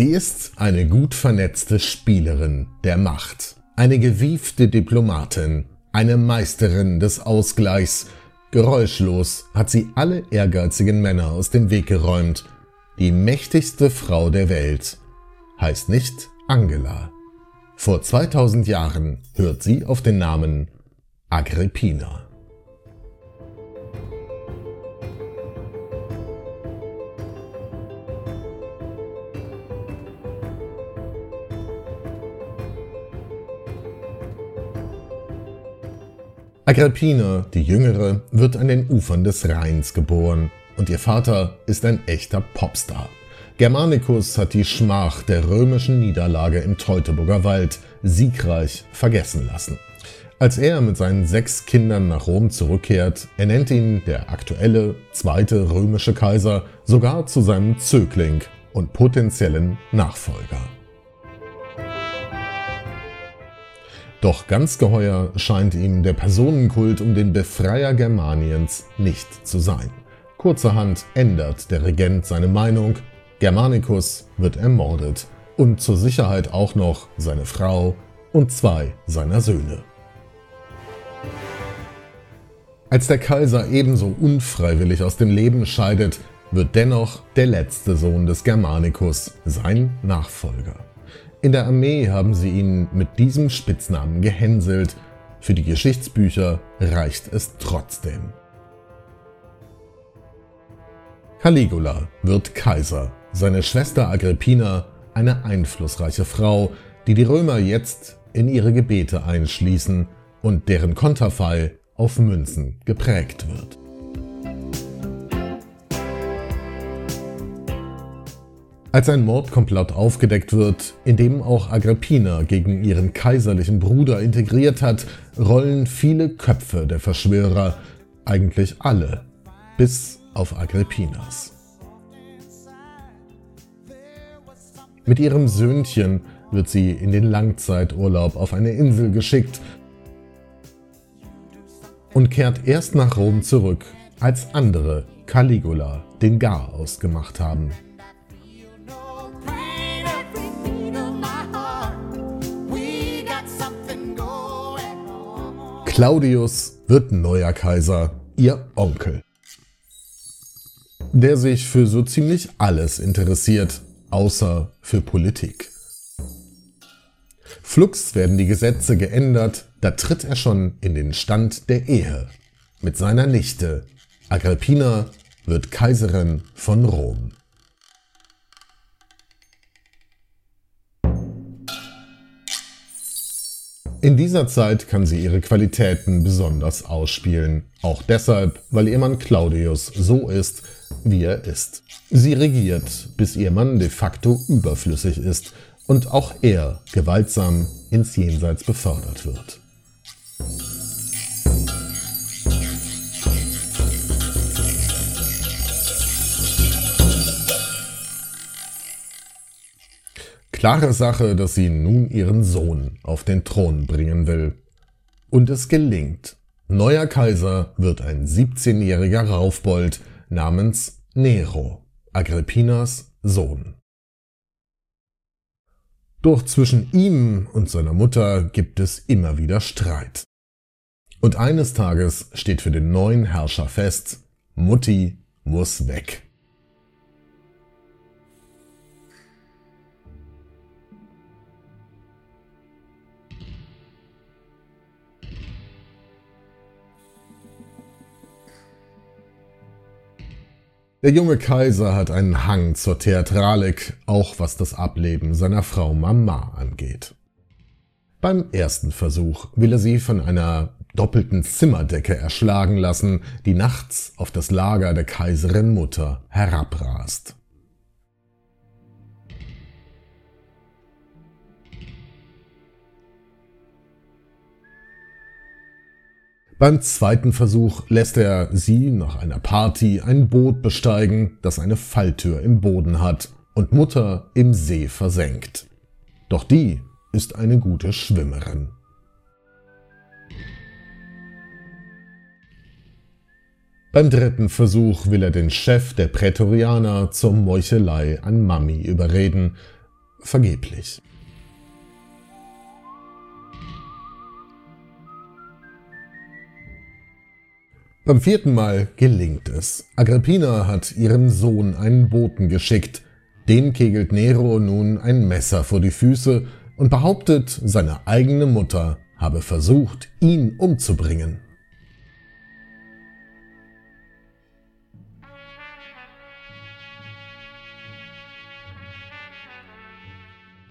Sie ist eine gut vernetzte Spielerin der Macht, eine gewiefte Diplomatin, eine Meisterin des Ausgleichs. Geräuschlos hat sie alle ehrgeizigen Männer aus dem Weg geräumt. Die mächtigste Frau der Welt heißt nicht Angela. Vor 2000 Jahren hört sie auf den Namen Agrippina. Agrippina, die Jüngere, wird an den Ufern des Rheins geboren und ihr Vater ist ein echter Popstar. Germanicus hat die Schmach der römischen Niederlage im Teutoburger Wald siegreich vergessen lassen. Als er mit seinen sechs Kindern nach Rom zurückkehrt, ernennt ihn der aktuelle zweite römische Kaiser sogar zu seinem Zögling und potenziellen Nachfolger. Doch ganz geheuer scheint ihm der Personenkult um den Befreier Germaniens nicht zu sein. Kurzerhand ändert der Regent seine Meinung, Germanicus wird ermordet und zur Sicherheit auch noch seine Frau und zwei seiner Söhne. Als der Kaiser ebenso unfreiwillig aus dem Leben scheidet, wird dennoch der letzte Sohn des Germanicus sein Nachfolger. In der Armee haben sie ihn mit diesem Spitznamen gehänselt. Für die Geschichtsbücher reicht es trotzdem. Caligula wird Kaiser, seine Schwester Agrippina eine einflussreiche Frau, die die Römer jetzt in ihre Gebete einschließen und deren Konterfei auf Münzen geprägt wird. Als ein Mordkomplott aufgedeckt wird, in dem auch Agrippina gegen ihren kaiserlichen Bruder integriert hat, rollen viele Köpfe der Verschwörer, eigentlich alle, bis auf Agrippinas. Mit ihrem Söhnchen wird sie in den Langzeiturlaub auf eine Insel geschickt und kehrt erst nach Rom zurück, als andere Caligula den Garaus gemacht haben. Claudius wird neuer Kaiser, ihr Onkel. Der sich für so ziemlich alles interessiert, außer für Politik. Flugs werden die Gesetze geändert, da tritt er schon in den Stand der Ehe. Mit seiner Nichte. Agrippina wird Kaiserin von Rom. In dieser Zeit kann sie ihre Qualitäten besonders ausspielen. Auch deshalb, weil ihr Mann Claudius so ist, wie er ist. Sie regiert, bis ihr Mann de facto überflüssig ist und auch er gewaltsam ins Jenseits befördert wird. Klare Sache, dass sie nun ihren Sohn auf den Thron bringen will. Und es gelingt. Neuer Kaiser wird ein 17-jähriger Raufbold namens Nero, Agrippinas Sohn. Doch zwischen ihm und seiner Mutter gibt es immer wieder Streit. Und eines Tages steht für den neuen Herrscher fest, Mutti muss weg. Der junge Kaiser hat einen Hang zur Theatralik, auch was das Ableben seiner Frau Mama angeht. Beim ersten Versuch will er sie von einer doppelten Zimmerdecke erschlagen lassen, die nachts auf das Lager der Kaiserin Mutter herabrast. Beim zweiten Versuch lässt er sie nach einer Party ein Boot besteigen, das eine Falltür im Boden hat und Mutter im See versenkt. Doch die ist eine gute Schwimmerin. Beim dritten Versuch will er den Chef der Prätorianer zur Meuchelei an Mami überreden, vergeblich. Beim vierten Mal gelingt es. Agrippina hat ihrem Sohn einen Boten geschickt. Dem kegelt Nero nun ein Messer vor die Füße und behauptet, seine eigene Mutter habe versucht, ihn umzubringen.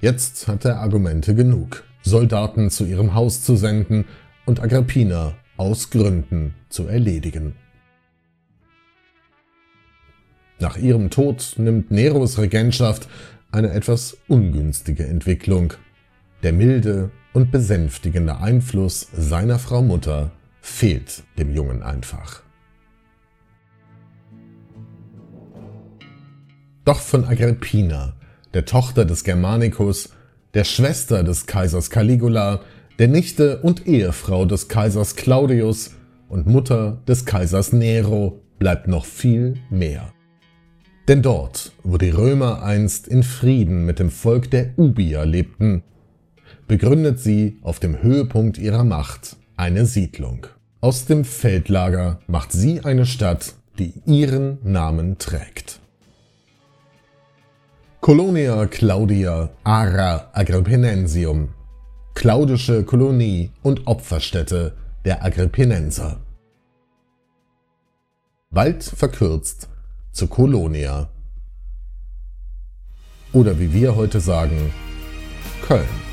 Jetzt hat er Argumente genug, Soldaten zu ihrem Haus zu senden und Agrippina aus Gründen zu erledigen. Nach ihrem Tod nimmt Neros Regentschaft eine etwas ungünstige Entwicklung. Der milde und besänftigende Einfluss seiner Frau Mutter fehlt dem Jungen einfach. Doch von Agrippina, der Tochter des Germanicus, der Schwester des Kaisers Caligula, der Nichte und Ehefrau des Kaisers Claudius und Mutter des Kaisers Nero bleibt noch viel mehr. Denn dort, wo die Römer einst in Frieden mit dem Volk der Ubier lebten, begründet sie auf dem Höhepunkt ihrer Macht eine Siedlung. Aus dem Feldlager macht sie eine Stadt, die ihren Namen trägt. Colonia Claudia Ara Agrippinensium claudische Kolonie und Opferstätte der Agrippinenser. Bald verkürzt zu Kolonia. Oder wie wir heute sagen, Köln.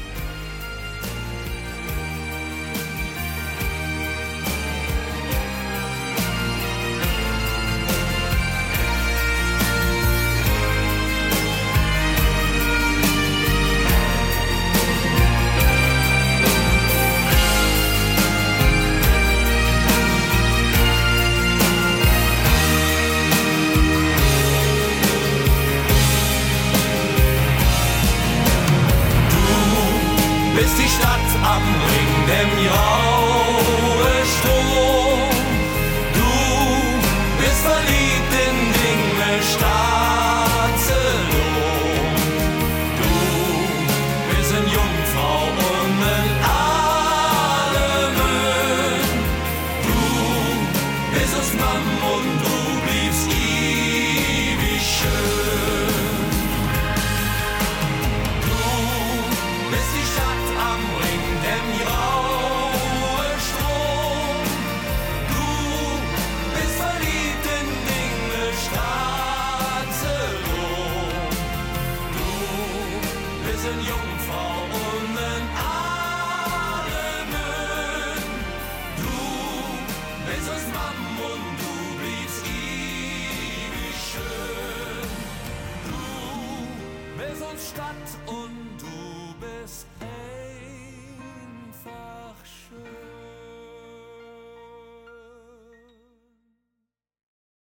Stadt und